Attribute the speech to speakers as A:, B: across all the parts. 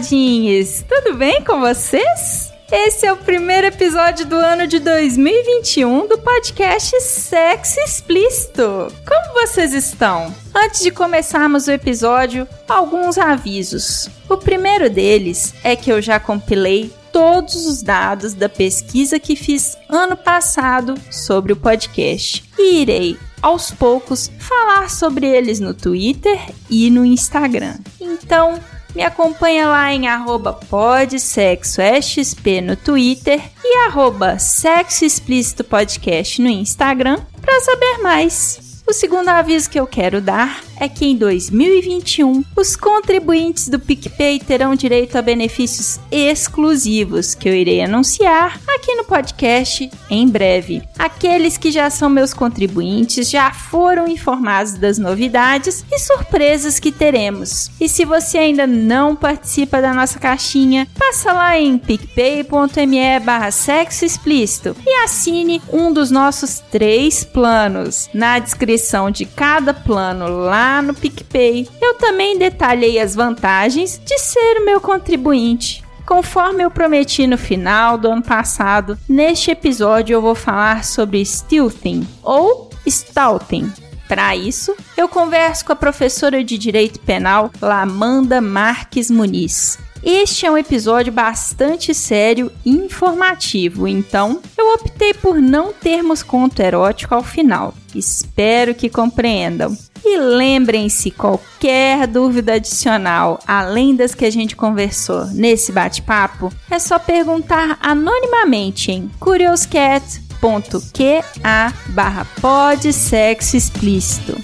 A: Olá, taradinhos! Tudo bem com vocês? Esse é o primeiro episódio do ano de 2021 do podcast Sexo Explícito. Como vocês estão? Antes de começarmos o episódio, alguns avisos. O primeiro deles é que eu já compilei todos os dados da pesquisa que fiz ano passado sobre o podcast e irei aos poucos falar sobre eles no Twitter e no Instagram. Então, me acompanha lá em arroba podsexoexp no Twitter e arroba sexo explícito podcast no Instagram para saber mais. O segundo aviso que eu quero dar é que em 2021 os contribuintes do PicPay terão direito a benefícios exclusivos que eu irei anunciar aqui no podcast em breve. Aqueles que já são meus contribuintes já foram informados das novidades e surpresas que teremos. E se você ainda não participa da nossa caixinha, passa lá em picpay.me barra sexo explícito e assine um dos nossos três planos. Na descrição descrição de cada plano lá no PicPay, eu também detalhei as vantagens de ser o meu contribuinte. Conforme eu prometi no final do ano passado, neste episódio eu vou falar sobre Stealthing ou Stalting. Para isso, eu converso com a professora de Direito Penal, Lamanda Marques Muniz. Este é um episódio bastante sério e informativo, então eu optei por não termos conto erótico ao final. Espero que compreendam. E lembrem-se, qualquer dúvida adicional, além das que a gente conversou nesse bate-papo, é só perguntar anonimamente em curioscat.qa barra explícito.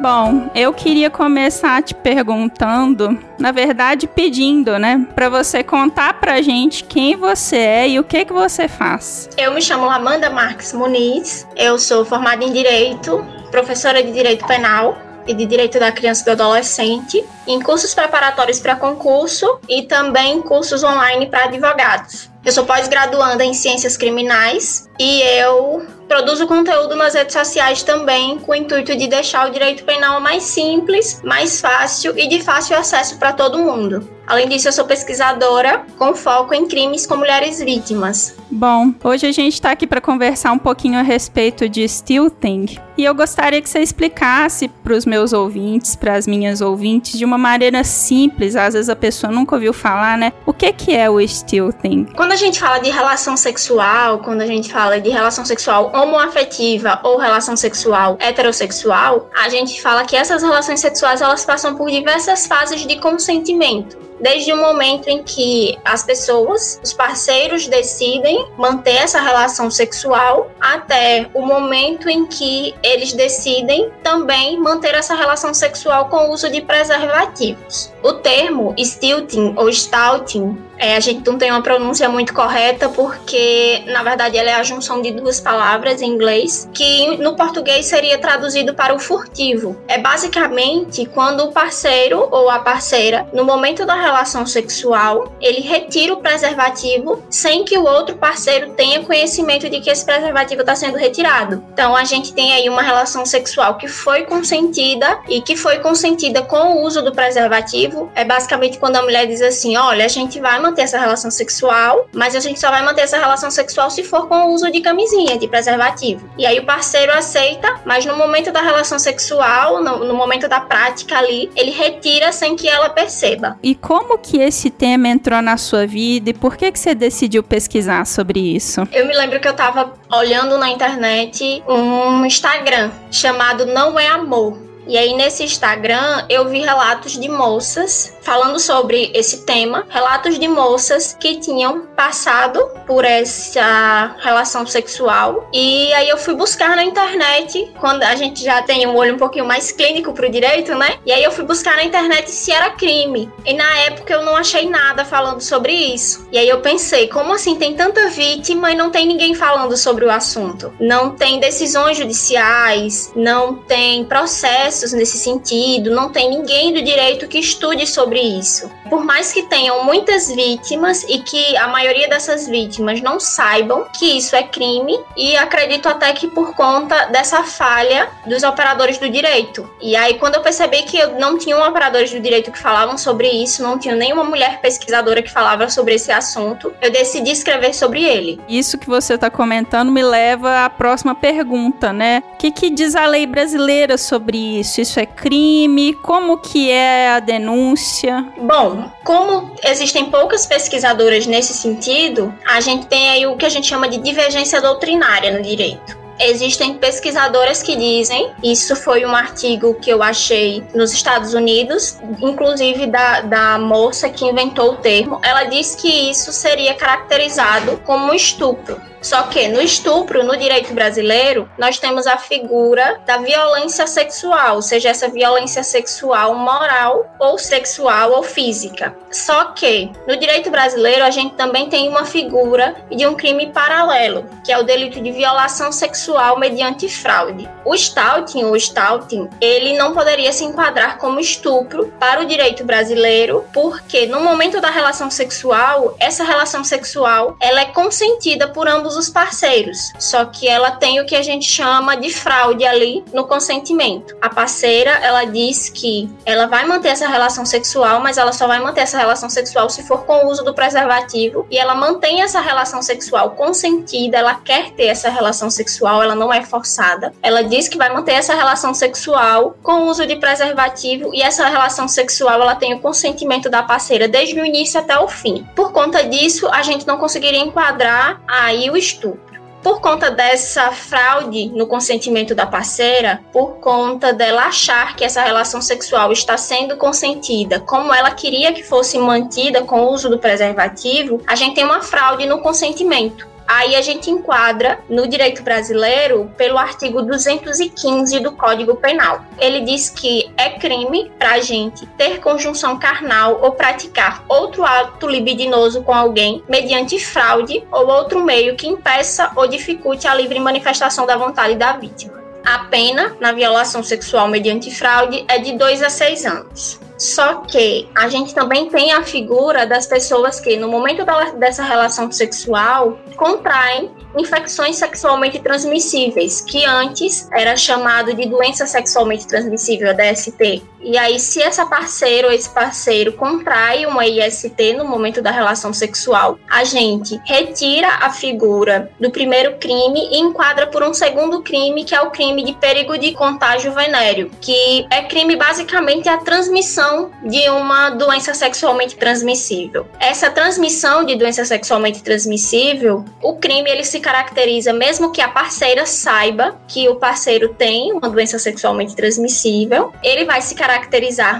A: Bom, eu queria começar te perguntando, na verdade pedindo, né, para você contar pra gente quem você é e o que que você faz.
B: Eu me chamo Amanda Marques Muniz, eu sou formada em Direito, professora de Direito Penal e de Direito da Criança e do Adolescente, em cursos preparatórios para concurso e também cursos online para advogados. Eu sou pós-graduanda em Ciências Criminais e eu produzo conteúdo nas redes sociais também com o intuito de deixar o direito penal mais simples, mais fácil e de fácil acesso para todo mundo. Além disso, eu sou pesquisadora com foco em crimes com mulheres vítimas.
A: Bom, hoje a gente está aqui para conversar um pouquinho a respeito de Stealthing. E eu gostaria que você explicasse para os meus ouvintes, para as minhas ouvintes, de uma maneira simples, às vezes a pessoa nunca ouviu falar, né? O que, que é o Stealthing?
B: Quando a gente fala de relação sexual, quando a gente fala de relação sexual homoafetiva ou relação sexual heterossexual, a gente fala que essas relações sexuais elas passam por diversas fases de consentimento desde o momento em que as pessoas, os parceiros decidem manter essa relação sexual até o momento em que eles decidem também manter essa relação sexual com o uso de preservativos. O termo stilting ou stouting é, a gente não tem uma pronúncia muito correta porque, na verdade, ela é a junção de duas palavras em inglês que no português seria traduzido para o furtivo. É basicamente quando o parceiro ou a parceira, no momento da relação sexual, ele retira o preservativo sem que o outro parceiro tenha conhecimento de que esse preservativo está sendo retirado. Então, a gente tem aí uma relação sexual que foi consentida e que foi consentida com o uso do preservativo. É basicamente quando a mulher diz assim: olha, a gente vai manter essa relação sexual, mas a gente só vai manter essa relação sexual se for com o uso de camisinha, de preservativo. E aí o parceiro aceita, mas no momento da relação sexual, no, no momento da prática ali, ele retira sem que ela perceba.
A: E como que esse tema entrou na sua vida e por que que você decidiu pesquisar sobre isso?
B: Eu me lembro que eu tava olhando na internet um Instagram chamado Não é Amor. E aí nesse Instagram eu vi relatos de moças falando sobre esse tema, relatos de moças que tinham passado por essa relação sexual. E aí eu fui buscar na internet, quando a gente já tem um olho um pouquinho mais clínico pro direito, né? E aí eu fui buscar na internet se era crime. E na época eu não achei nada falando sobre isso. E aí eu pensei, como assim tem tanta vítima e não tem ninguém falando sobre o assunto? Não tem decisões judiciais, não tem processos nesse sentido, não tem ninguém do direito que estude sobre isso. Por mais que tenham muitas vítimas e que a maioria dessas vítimas não saibam que isso é crime, e acredito até que por conta dessa falha dos operadores do direito. E aí, quando eu percebi que eu não tinha operadores do direito que falavam sobre isso, não tinha nenhuma mulher pesquisadora que falava sobre esse assunto, eu decidi escrever sobre ele.
A: Isso que você está comentando me leva à próxima pergunta, né? O que, que diz a lei brasileira sobre isso? Isso é crime? Como que é a denúncia?
B: Bom, como existem poucas pesquisadoras nesse sentido, a gente tem aí o que a gente chama de divergência doutrinária no direito. Existem pesquisadoras que dizem, isso foi um artigo que eu achei nos Estados Unidos, inclusive da, da moça que inventou o termo, ela diz que isso seria caracterizado como estupro. Só que no estupro, no direito brasileiro, nós temos a figura da violência sexual, seja essa violência sexual moral ou sexual ou física. Só que no direito brasileiro a gente também tem uma figura de um crime paralelo, que é o delito de violação sexual mediante fraude. O stalking ou stalking, ele não poderia se enquadrar como estupro para o direito brasileiro, porque no momento da relação sexual, essa relação sexual, ela é consentida por ambos ambos os parceiros, só que ela tem o que a gente chama de fraude ali no consentimento. A parceira, ela diz que ela vai manter essa relação sexual, mas ela só vai manter essa relação sexual se for com o uso do preservativo, e ela mantém essa relação sexual consentida, ela quer ter essa relação sexual, ela não é forçada. Ela diz que vai manter essa relação sexual com o uso de preservativo e essa relação sexual ela tem o consentimento da parceira desde o início até o fim. Por conta disso, a gente não conseguiria enquadrar aí o estupro. Por conta dessa fraude no consentimento da parceira, por conta dela achar que essa relação sexual está sendo consentida como ela queria que fosse mantida com o uso do preservativo, a gente tem uma fraude no consentimento. Aí a gente enquadra no direito brasileiro pelo artigo 215 do Código Penal. Ele diz que é crime para a gente ter conjunção carnal ou praticar outro ato libidinoso com alguém mediante fraude ou outro meio que impeça ou dificulte a livre manifestação da vontade da vítima. A pena na violação sexual mediante fraude é de 2 a 6 anos. Só que a gente também tem a figura das pessoas que, no momento da, dessa relação sexual, contraem infecções sexualmente transmissíveis, que antes era chamado de doença sexualmente transmissível, DST. E aí, se essa parceira ou esse parceiro contrai uma IST no momento da relação sexual, a gente retira a figura do primeiro crime e enquadra por um segundo crime, que é o crime de perigo de contágio venéreo, que é crime basicamente a transmissão de uma doença sexualmente transmissível. Essa transmissão de doença sexualmente transmissível, o crime ele se caracteriza mesmo que a parceira saiba que o parceiro tem uma doença sexualmente transmissível, ele vai se caracterizar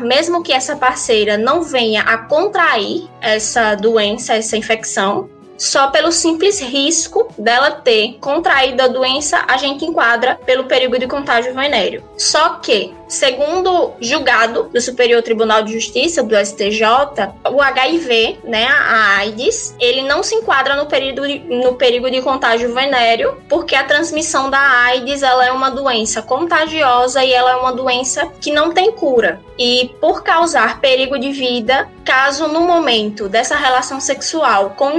B: mesmo que essa parceira não venha a contrair essa doença, essa infecção, só pelo simples risco dela ter contraído a doença, a gente enquadra pelo perigo de contágio venéreo. Só que, segundo julgado do Superior Tribunal de Justiça, do STJ, o HIV, né, a AIDS, ele não se enquadra no perigo de, no perigo de contágio venéreo, porque a transmissão da AIDS ela é uma doença contagiosa e ela é uma doença que não tem cura. E por causar perigo de vida, caso no momento dessa relação sexual com o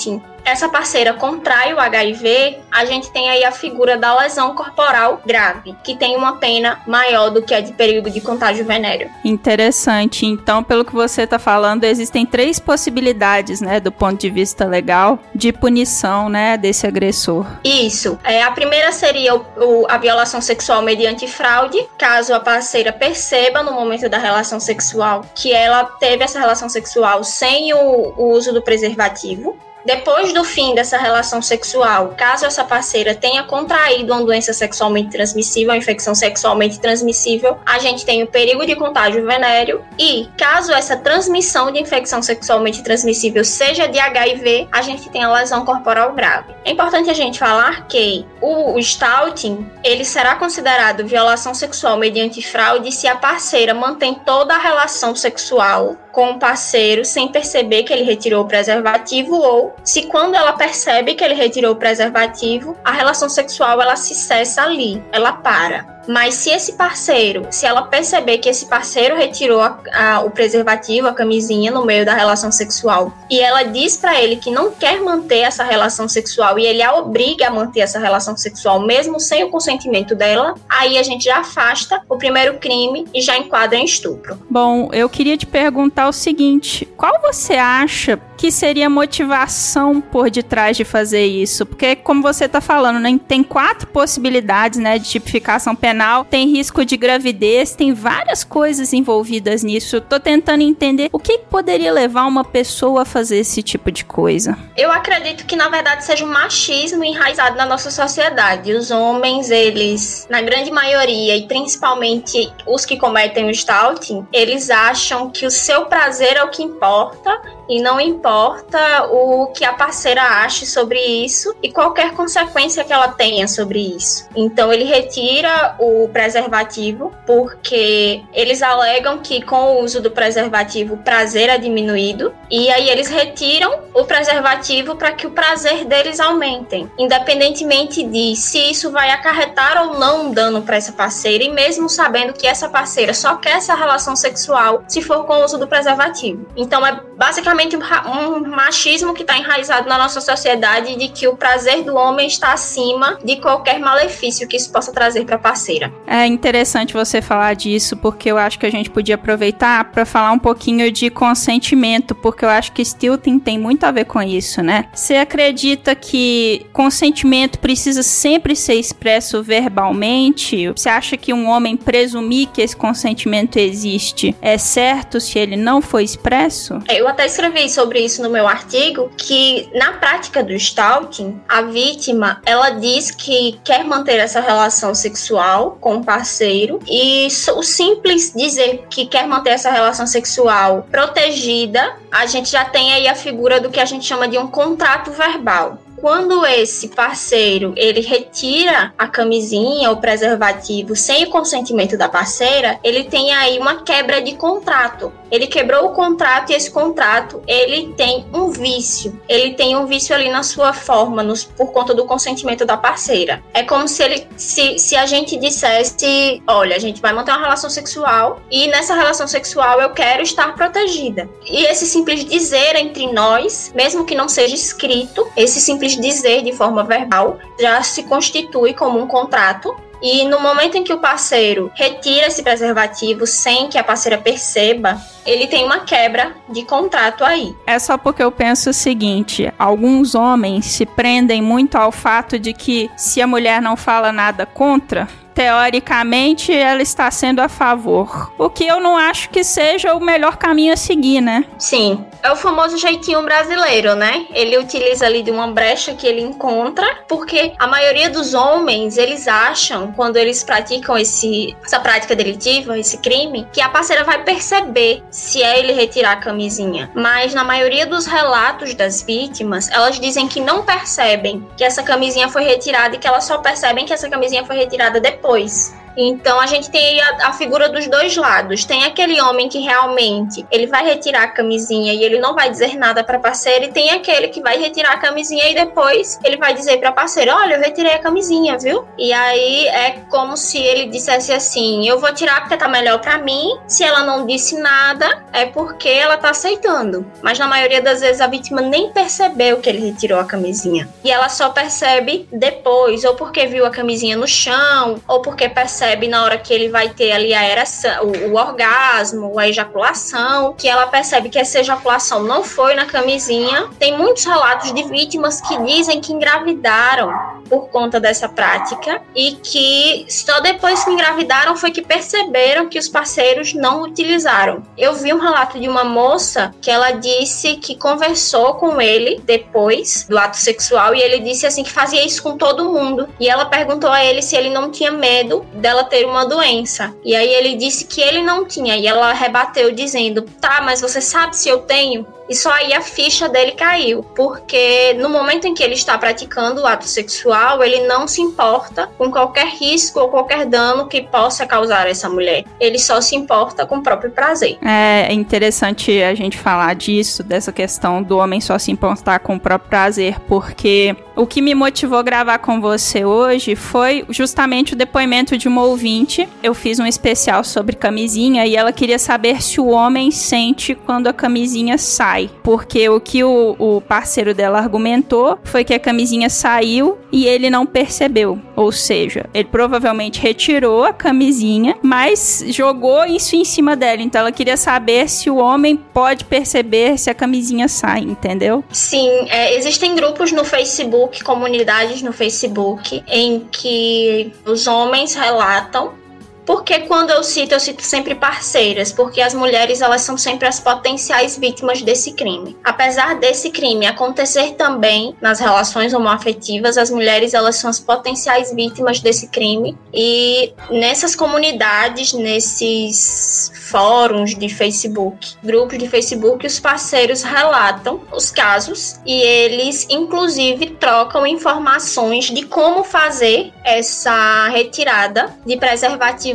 B: stalking essa parceira contrai o HIV, a gente tem aí a figura da lesão corporal grave, que tem uma pena maior do que a de perigo de contágio venéreo.
A: Interessante. Então, pelo que você está falando, existem três possibilidades, né, do ponto de vista legal, de punição, né, desse agressor.
B: Isso. É, a primeira seria o, o, a violação sexual mediante fraude, caso a parceira perceba no momento da relação sexual que ela teve essa relação sexual sem o, o uso do preservativo. Depois do fim dessa relação sexual, caso essa parceira tenha contraído uma doença sexualmente transmissível, uma infecção sexualmente transmissível, a gente tem o perigo de contágio venéreo e, caso essa transmissão de infecção sexualmente transmissível seja de HIV, a gente tem a lesão corporal grave. É importante a gente falar que o stalking, ele será considerado violação sexual mediante fraude se a parceira mantém toda a relação sexual com o parceiro sem perceber que ele retirou o preservativo ou se quando ela percebe que ele retirou o preservativo, a relação sexual ela se cessa ali, ela para. Mas se esse parceiro, se ela perceber que esse parceiro retirou a, a, o preservativo, a camisinha no meio da relação sexual, e ela diz para ele que não quer manter essa relação sexual e ele a obriga a manter essa relação sexual mesmo sem o consentimento dela, aí a gente já afasta o primeiro crime e já enquadra em estupro.
A: Bom, eu queria te perguntar o seguinte: qual você acha que seria a motivação por detrás de fazer isso? Porque, como você está falando, né, tem quatro possibilidades né, de tipificação penal, tem risco de gravidez, tem várias coisas envolvidas nisso. Tô tentando entender o que poderia levar uma pessoa a fazer esse tipo de coisa.
B: Eu acredito que, na verdade, seja um machismo enraizado na nossa sociedade. Os homens, eles, na grande maioria, e principalmente os que cometem o stalking, eles acham que o seu prazer é o que importa e não importa o que a parceira ache sobre isso e qualquer consequência que ela tenha sobre isso. Então ele retira o preservativo porque eles alegam que com o uso do preservativo o prazer é diminuído e aí eles retiram o preservativo para que o prazer deles aumentem, independentemente de se isso vai acarretar ou não dano para essa parceira e mesmo sabendo que essa parceira só quer essa relação sexual se for com o uso do preservativo. Então é basicamente um machismo que está enraizado na nossa sociedade de que o prazer do homem está acima de qualquer malefício que isso possa trazer para a parceira.
A: É interessante você falar disso, porque eu acho que a gente podia aproveitar para falar um pouquinho de consentimento, porque eu acho que Stilton tem muito a ver com isso, né? Você acredita que consentimento precisa sempre ser expresso verbalmente? Você acha que um homem presumir que esse consentimento existe é certo se ele não foi expresso?
B: Eu até escrevi escrevi sobre isso no meu artigo, que na prática do stalking, a vítima, ela diz que quer manter essa relação sexual com o parceiro e o simples dizer que quer manter essa relação sexual protegida, a gente já tem aí a figura do que a gente chama de um contrato verbal quando esse parceiro ele retira a camisinha ou preservativo sem o consentimento da parceira, ele tem aí uma quebra de contrato. Ele quebrou o contrato e esse contrato ele tem um vício. Ele tem um vício ali na sua forma, nos, por conta do consentimento da parceira. É como se ele se, se a gente dissesse, olha, a gente vai manter uma relação sexual e nessa relação sexual eu quero estar protegida. E esse simples dizer entre nós, mesmo que não seja escrito, esse simples simples dizer de forma verbal já se constitui como um contrato e no momento em que o parceiro retira esse preservativo sem que a parceira perceba, ele tem uma quebra de contrato aí.
A: É só porque eu penso o seguinte: alguns homens se prendem muito ao fato de que se a mulher não fala nada contra, teoricamente ela está sendo a favor. O que eu não acho que seja o melhor caminho a seguir, né?
B: Sim. É o famoso jeitinho brasileiro, né? Ele utiliza ali de uma brecha que ele encontra, porque a maioria dos homens, eles acham, quando eles praticam esse, essa prática delitiva, esse crime, que a parceira vai perceber se é ele retirar a camisinha. Mas na maioria dos relatos das vítimas, elas dizem que não percebem que essa camisinha foi retirada e que elas só percebem que essa camisinha foi retirada depois depois. Então a gente tem a, a, figura dos dois lados. Tem aquele homem que realmente ele vai retirar a camisinha e ele não vai dizer nada para parceira, e tem aquele que vai retirar a camisinha e depois ele vai dizer para parceira: "Olha, eu retirei a camisinha, viu?". E aí é como se ele dissesse assim: "Eu vou tirar porque tá melhor para mim". Se ela não disse nada, é porque ela tá aceitando. Mas na maioria das vezes a vítima nem percebeu que ele retirou a camisinha. E ela só percebe depois, ou porque viu a camisinha no chão, ou porque percebe percebe na hora que ele vai ter ali a ereção, o, o orgasmo, a ejaculação, que ela percebe que essa ejaculação não foi na camisinha. Tem muitos relatos de vítimas que dizem que engravidaram por conta dessa prática e que só depois que engravidaram foi que perceberam que os parceiros não utilizaram. Eu vi um relato de uma moça que ela disse que conversou com ele depois do ato sexual e ele disse assim que fazia isso com todo mundo. E ela perguntou a ele se ele não tinha medo dela ter uma doença. E aí ele disse que ele não tinha e ela rebateu dizendo: "Tá, mas você sabe se eu tenho?" E só aí a ficha dele caiu, porque no momento em que ele está praticando o ato sexual, ele não se importa com qualquer risco ou qualquer dano que possa causar essa mulher. Ele só se importa com o próprio prazer.
A: É interessante a gente falar disso, dessa questão do homem só se importar com o próprio prazer, porque o que me motivou a gravar com você hoje foi justamente o depoimento de uma ouvinte. Eu fiz um especial sobre camisinha e ela queria saber se o homem sente quando a camisinha sai. Porque o que o, o parceiro dela argumentou foi que a camisinha saiu e ele não percebeu. Ou seja, ele provavelmente retirou a camisinha, mas jogou isso em cima dela. Então ela queria saber se o homem pode perceber se a camisinha sai, entendeu?
B: Sim, é, existem grupos no Facebook, comunidades no Facebook, em que os homens relatam porque quando eu cito, eu cito sempre parceiras, porque as mulheres elas são sempre as potenciais vítimas desse crime. Apesar desse crime acontecer também nas relações homoafetivas, as mulheres elas são as potenciais vítimas desse crime e nessas comunidades, nesses fóruns de Facebook, grupos de Facebook, os parceiros relatam os casos e eles inclusive trocam informações de como fazer essa retirada de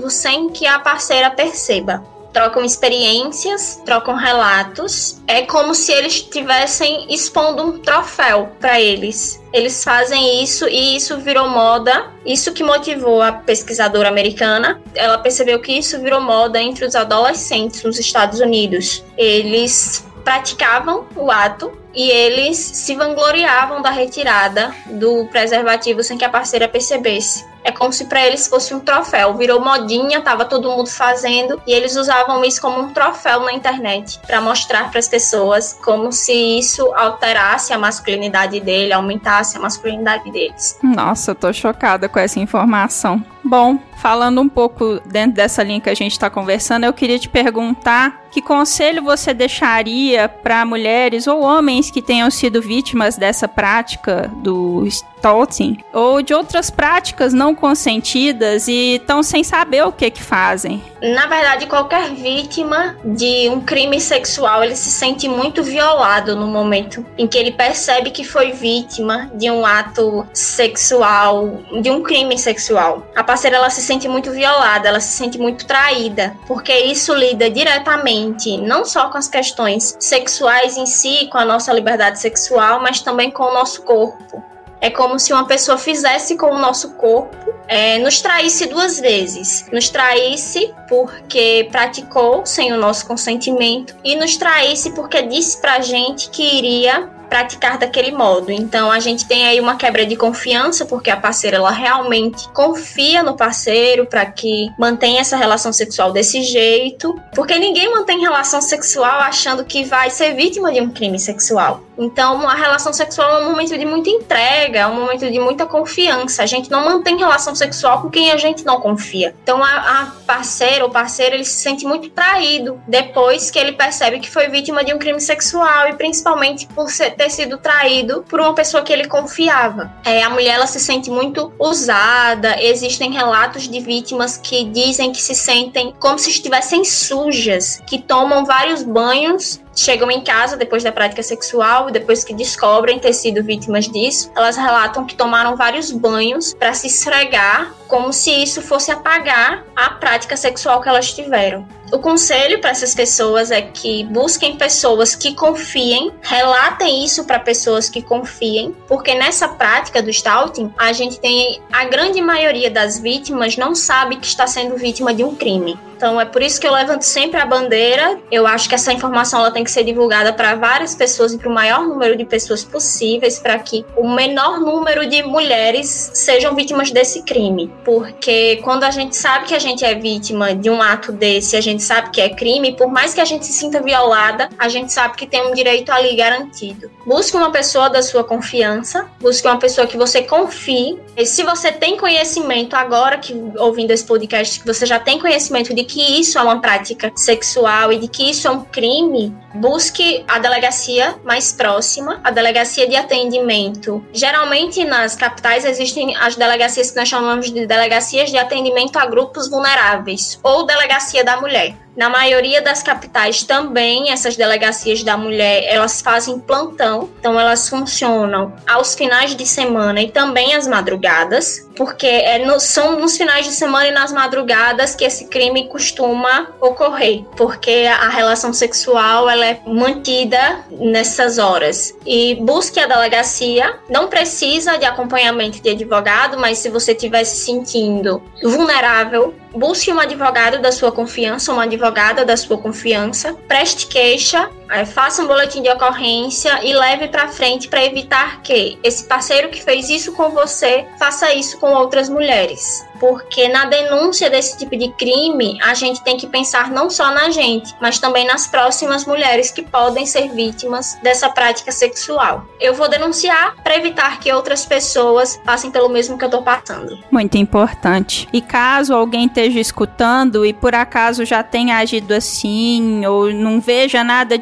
B: sem que a parceira perceba. Trocam experiências, trocam relatos. É como se eles estivessem expondo um troféu para eles. Eles fazem isso e isso virou moda. Isso que motivou a pesquisadora americana. Ela percebeu que isso virou moda entre os adolescentes nos Estados Unidos. Eles praticavam o ato e eles se vangloriavam da retirada do preservativo sem que a parceira percebesse. É como se para eles fosse um troféu. Virou modinha, tava todo mundo fazendo e eles usavam isso como um troféu na internet para mostrar para as pessoas como se isso alterasse a masculinidade dele, aumentasse a masculinidade deles.
A: Nossa, eu tô chocada com essa informação. Bom, falando um pouco dentro dessa linha que a gente está conversando, eu queria te perguntar que conselho você deixaria para mulheres ou homens que tenham sido vítimas dessa prática do stalking ou de outras práticas não consentidas e estão sem saber o que que fazem?
B: Na verdade, qualquer vítima de um crime sexual, ele se sente muito violado no momento em que ele percebe que foi vítima de um ato sexual, de um crime sexual. A parceira ela se sente muito violada, ela se sente muito traída, porque isso lida diretamente não só com as questões sexuais em si, com a nossa liberdade sexual, mas também com o nosso corpo. É como se uma pessoa fizesse com o nosso corpo, é, nos traísse duas vezes. Nos traísse porque praticou sem o nosso consentimento e nos traísse porque disse pra gente que iria praticar daquele modo. Então a gente tem aí uma quebra de confiança, porque a parceira ela realmente confia no parceiro para que mantenha essa relação sexual desse jeito, porque ninguém mantém relação sexual achando que vai ser vítima de um crime sexual. Então a relação sexual é um momento de muita entrega, é um momento de muita confiança. A gente não mantém relação sexual com quem a gente não confia. Então a, a parceira ou parceiro ele se sente muito traído depois que ele percebe que foi vítima de um crime sexual e principalmente por ser ter sido traído por uma pessoa que ele confiava. É, a mulher ela se sente muito usada, existem relatos de vítimas que dizem que se sentem como se estivessem sujas, que tomam vários banhos chegam em casa depois da prática sexual, depois que descobrem ter sido vítimas disso, elas relatam que tomaram vários banhos para se esfregar, como se isso fosse apagar a prática sexual que elas tiveram. O conselho para essas pessoas é que busquem pessoas que confiem, relatem isso para pessoas que confiem, porque nessa prática do stalking, a gente tem a grande maioria das vítimas não sabe que está sendo vítima de um crime Então é por isso que eu levanto sempre a bandeira. Eu acho que essa informação ela tem que ser divulgada para várias pessoas e para o maior número de pessoas possíveis para que o menor número de mulheres sejam vítimas desse crime. Porque quando a gente sabe que a gente é vítima de um ato desse, a gente sabe que é crime, por mais que a gente se sinta violada, a gente sabe que tem um direito ali garantido. Busque uma pessoa da sua confiança, busque uma pessoa que você confie. E se você tem conhecimento agora que ouvindo esse podcast, que você já tem conhecimento de que isso é uma prática sexual e de que isso é um crime, busque a delegacia mais próxima, a delegacia de atendimento. Geralmente nas capitais existem as delegacias que nós chamamos de delegacias de atendimento a grupos vulneráveis ou delegacia da mulher. Na maioria das capitais também essas delegacias da mulher, elas fazem plantão, então elas funcionam aos finais de semana e também às madrugadas, porque é no, são nos finais de semana e nas madrugadas que esse crime costuma ocorrer, porque a relação sexual ela é mantida nessas horas. E busque a delegacia, não precisa de acompanhamento de advogado, mas se você estiver se sentindo vulnerável, busque um advogado da sua confiança, uma advogada da sua confiança, preste queixa, é, faça um boletim de ocorrência e leve para frente para evitar que esse parceiro que fez isso com você faça isso com outras mulheres porque na denúncia desse tipo de crime, a gente tem que pensar não só na gente, mas também nas próximas mulheres que podem ser vítimas dessa prática sexual. Eu vou denunciar para evitar que outras pessoas passem pelo mesmo que eu tô passando.
A: Muito importante. E caso alguém esteja escutando e por acaso já tenha agido assim ou não veja nada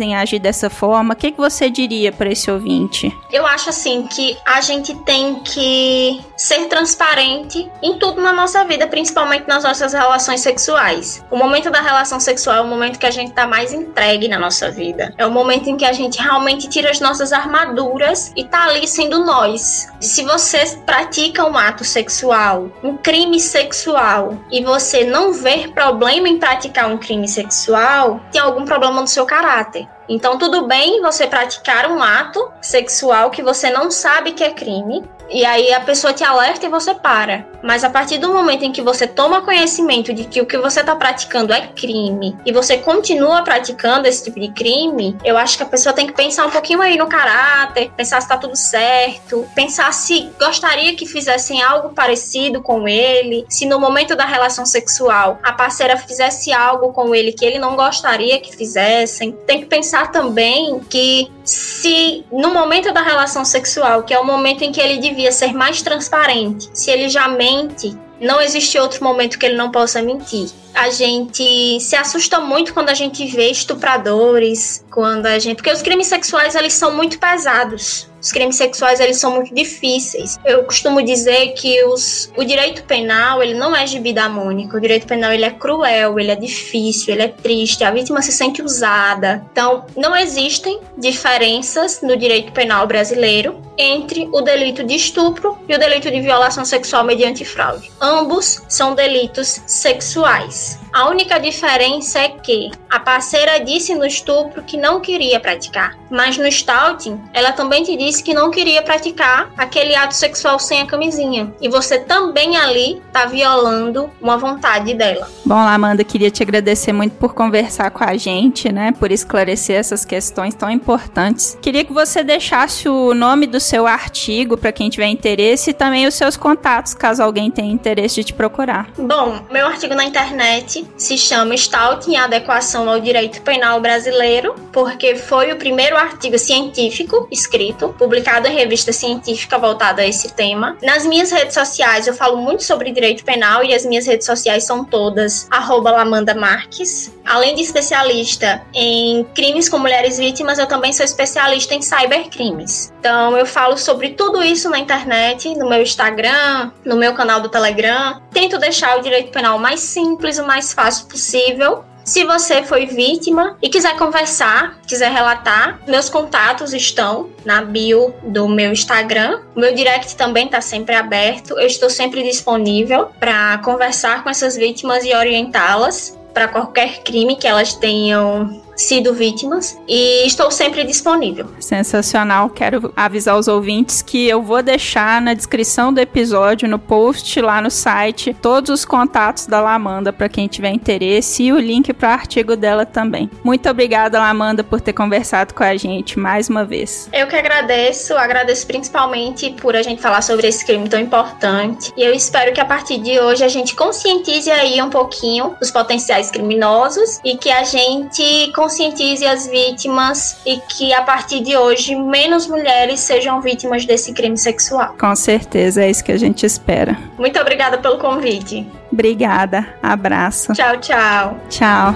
A: em agir dessa forma, o que, que você diria para esse ouvinte?
B: Eu acho assim que a gente tem que ser transparente em tudo na nossa vida, principalmente nas nossas relações sexuais. O momento da relação sexual é o momento que a gente tá mais entregue na nossa vida. É o momento em que a gente realmente tira as nossas armaduras e tá ali sendo nós. Se você pratica um ato sexual, um crime sexual, e você não vê problema em praticar um crime sexual, tem algum problema no seu caráter. date Então, tudo bem você praticar um ato sexual que você não sabe que é crime, e aí a pessoa te alerta e você para. Mas a partir do momento em que você toma conhecimento de que o que você está praticando é crime e você continua praticando esse tipo de crime, eu acho que a pessoa tem que pensar um pouquinho aí no caráter, pensar se tá tudo certo, pensar se gostaria que fizessem algo parecido com ele, se no momento da relação sexual a parceira fizesse algo com ele que ele não gostaria que fizessem. Tem que pensar também que se no momento da relação sexual, que é o momento em que ele devia ser mais transparente, se ele já mente, não existe outro momento que ele não possa mentir. A gente se assusta muito quando a gente vê estupradores, quando a gente, porque os crimes sexuais eles são muito pesados. Os crimes sexuais eles são muito difíceis. Eu costumo dizer que os, o direito penal ele não é gibidamônico. O direito penal ele é cruel, ele é difícil, ele é triste. A vítima se sente usada. Então não existem diferenças no direito penal brasileiro entre o delito de estupro e o delito de violação sexual mediante fraude. Ambos são delitos sexuais. Yes. A única diferença é que a parceira disse no estupro que não queria praticar, mas no stalking ela também te disse que não queria praticar aquele ato sexual sem a camisinha. E você também ali tá violando uma vontade dela.
A: Bom, Amanda, queria te agradecer muito por conversar com a gente, né? Por esclarecer essas questões tão importantes. Queria que você deixasse o nome do seu artigo para quem tiver interesse e também os seus contatos, caso alguém tenha interesse de te procurar.
B: Bom, meu artigo na internet se chama Stalking e Adequação ao Direito Penal Brasileiro, porque foi o primeiro artigo científico escrito, publicado em revista científica voltada a esse tema. Nas minhas redes sociais eu falo muito sobre direito penal e as minhas redes sociais são todas Lamanda Marques. Além de especialista em crimes com mulheres vítimas, eu também sou especialista em cybercrimes. Então eu falo sobre tudo isso na internet, no meu Instagram, no meu canal do Telegram. Tento deixar o direito penal mais simples, o mais fácil possível. Se você foi vítima e quiser conversar, quiser relatar, meus contatos estão na bio do meu Instagram. O meu direct também está sempre aberto. Eu estou sempre disponível para conversar com essas vítimas e orientá-las para qualquer crime que elas tenham sido vítimas e estou sempre disponível.
A: Sensacional. Quero avisar os ouvintes que eu vou deixar na descrição do episódio, no post lá no site, todos os contatos da Lamanda para quem tiver interesse e o link para o artigo dela também. Muito obrigada, Lamanda, por ter conversado com a gente mais uma vez.
B: Eu que agradeço, agradeço principalmente por a gente falar sobre esse crime tão importante. E eu espero que a partir de hoje a gente conscientize aí um pouquinho os potenciais criminosos e que a gente conscientize as vítimas e que a partir de hoje menos mulheres sejam vítimas desse crime sexual.
A: Com certeza, é isso que a gente espera.
B: Muito obrigada pelo convite.
A: Obrigada. Abraço.
B: Tchau, tchau.
A: Tchau.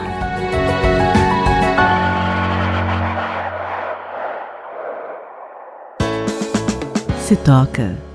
C: Se toca.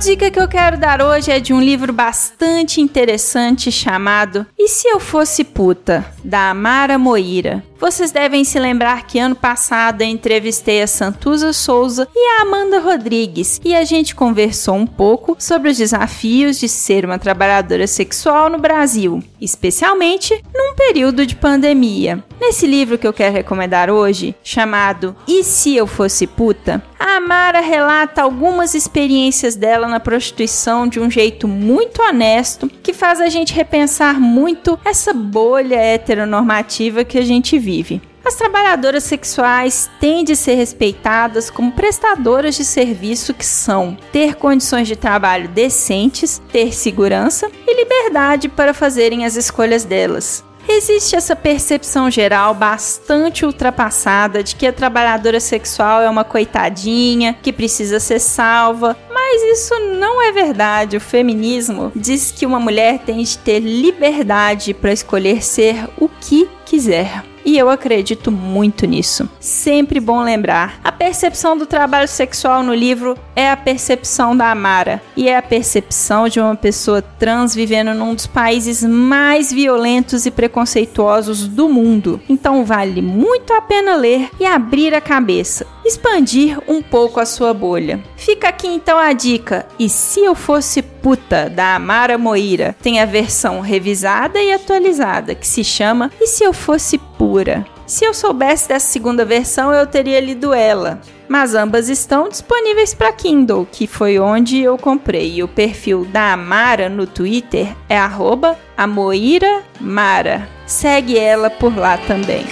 A: Dica que eu quero dar hoje é de um livro bastante interessante chamado E se eu fosse puta, da Amara Moira. Vocês devem se lembrar que ano passado eu entrevistei a Santuza Souza e a Amanda Rodrigues e a gente conversou um pouco sobre os desafios de ser uma trabalhadora sexual no Brasil, especialmente num período de pandemia. Nesse livro que eu quero recomendar hoje, chamado E se eu fosse puta, a Amara relata algumas experiências dela na prostituição de um jeito muito honesto que faz a gente repensar muito essa bolha heteronormativa que a gente vive vive. As trabalhadoras sexuais têm de ser respeitadas como prestadoras de serviço que são ter condições de trabalho decentes, ter segurança e liberdade para fazerem as escolhas delas. Existe essa percepção geral bastante ultrapassada de que a trabalhadora sexual é uma coitadinha que precisa ser salva, mas isso não é verdade. O feminismo diz que uma mulher tem de ter liberdade para escolher ser o que quiser. E eu acredito muito nisso. Sempre bom lembrar: percepção do trabalho sexual no livro é a percepção da Amara e é a percepção de uma pessoa trans vivendo num dos países mais violentos e preconceituosos do mundo. Então vale muito a pena ler e abrir a cabeça, expandir um pouco a sua bolha. Fica aqui então a dica: e se eu fosse puta da Amara Moira? Tem a versão revisada e atualizada que se chama E se eu fosse pura? Se eu soubesse dessa segunda versão, eu teria lido ela. Mas ambas estão disponíveis para Kindle, que foi onde eu comprei. E o perfil da Amara no Twitter é @amoiramara. Segue ela por lá também.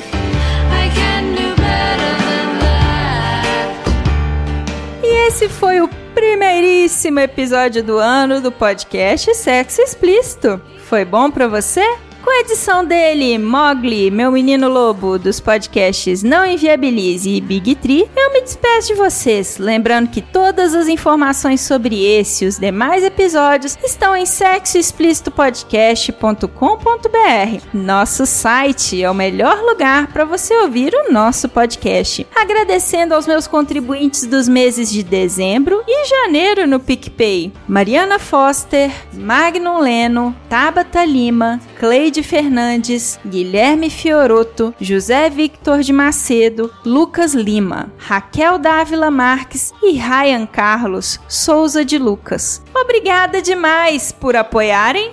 A: E esse foi o primeiríssimo episódio do ano do podcast Sexo Explícito. Foi bom para você? Com a edição dele, Mogli, meu menino lobo, dos podcasts Não Inviabilize e Big Tree, eu me despeço de vocês, lembrando que todas as informações sobre esse e os demais episódios estão em sexoexplicitopodcast.com.br. Nosso site é o melhor lugar para você ouvir o nosso podcast. Agradecendo aos meus contribuintes dos meses de dezembro e janeiro no PicPay: Mariana Foster, Magnum Leno, Tabata Lima, Cleide Fernandes, Guilherme Fioroto, José Victor de Macedo, Lucas Lima, Raquel Dávila Marques e Ryan Carlos Souza de Lucas. Obrigada demais por apoiarem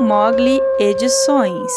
A: Mogli Edições.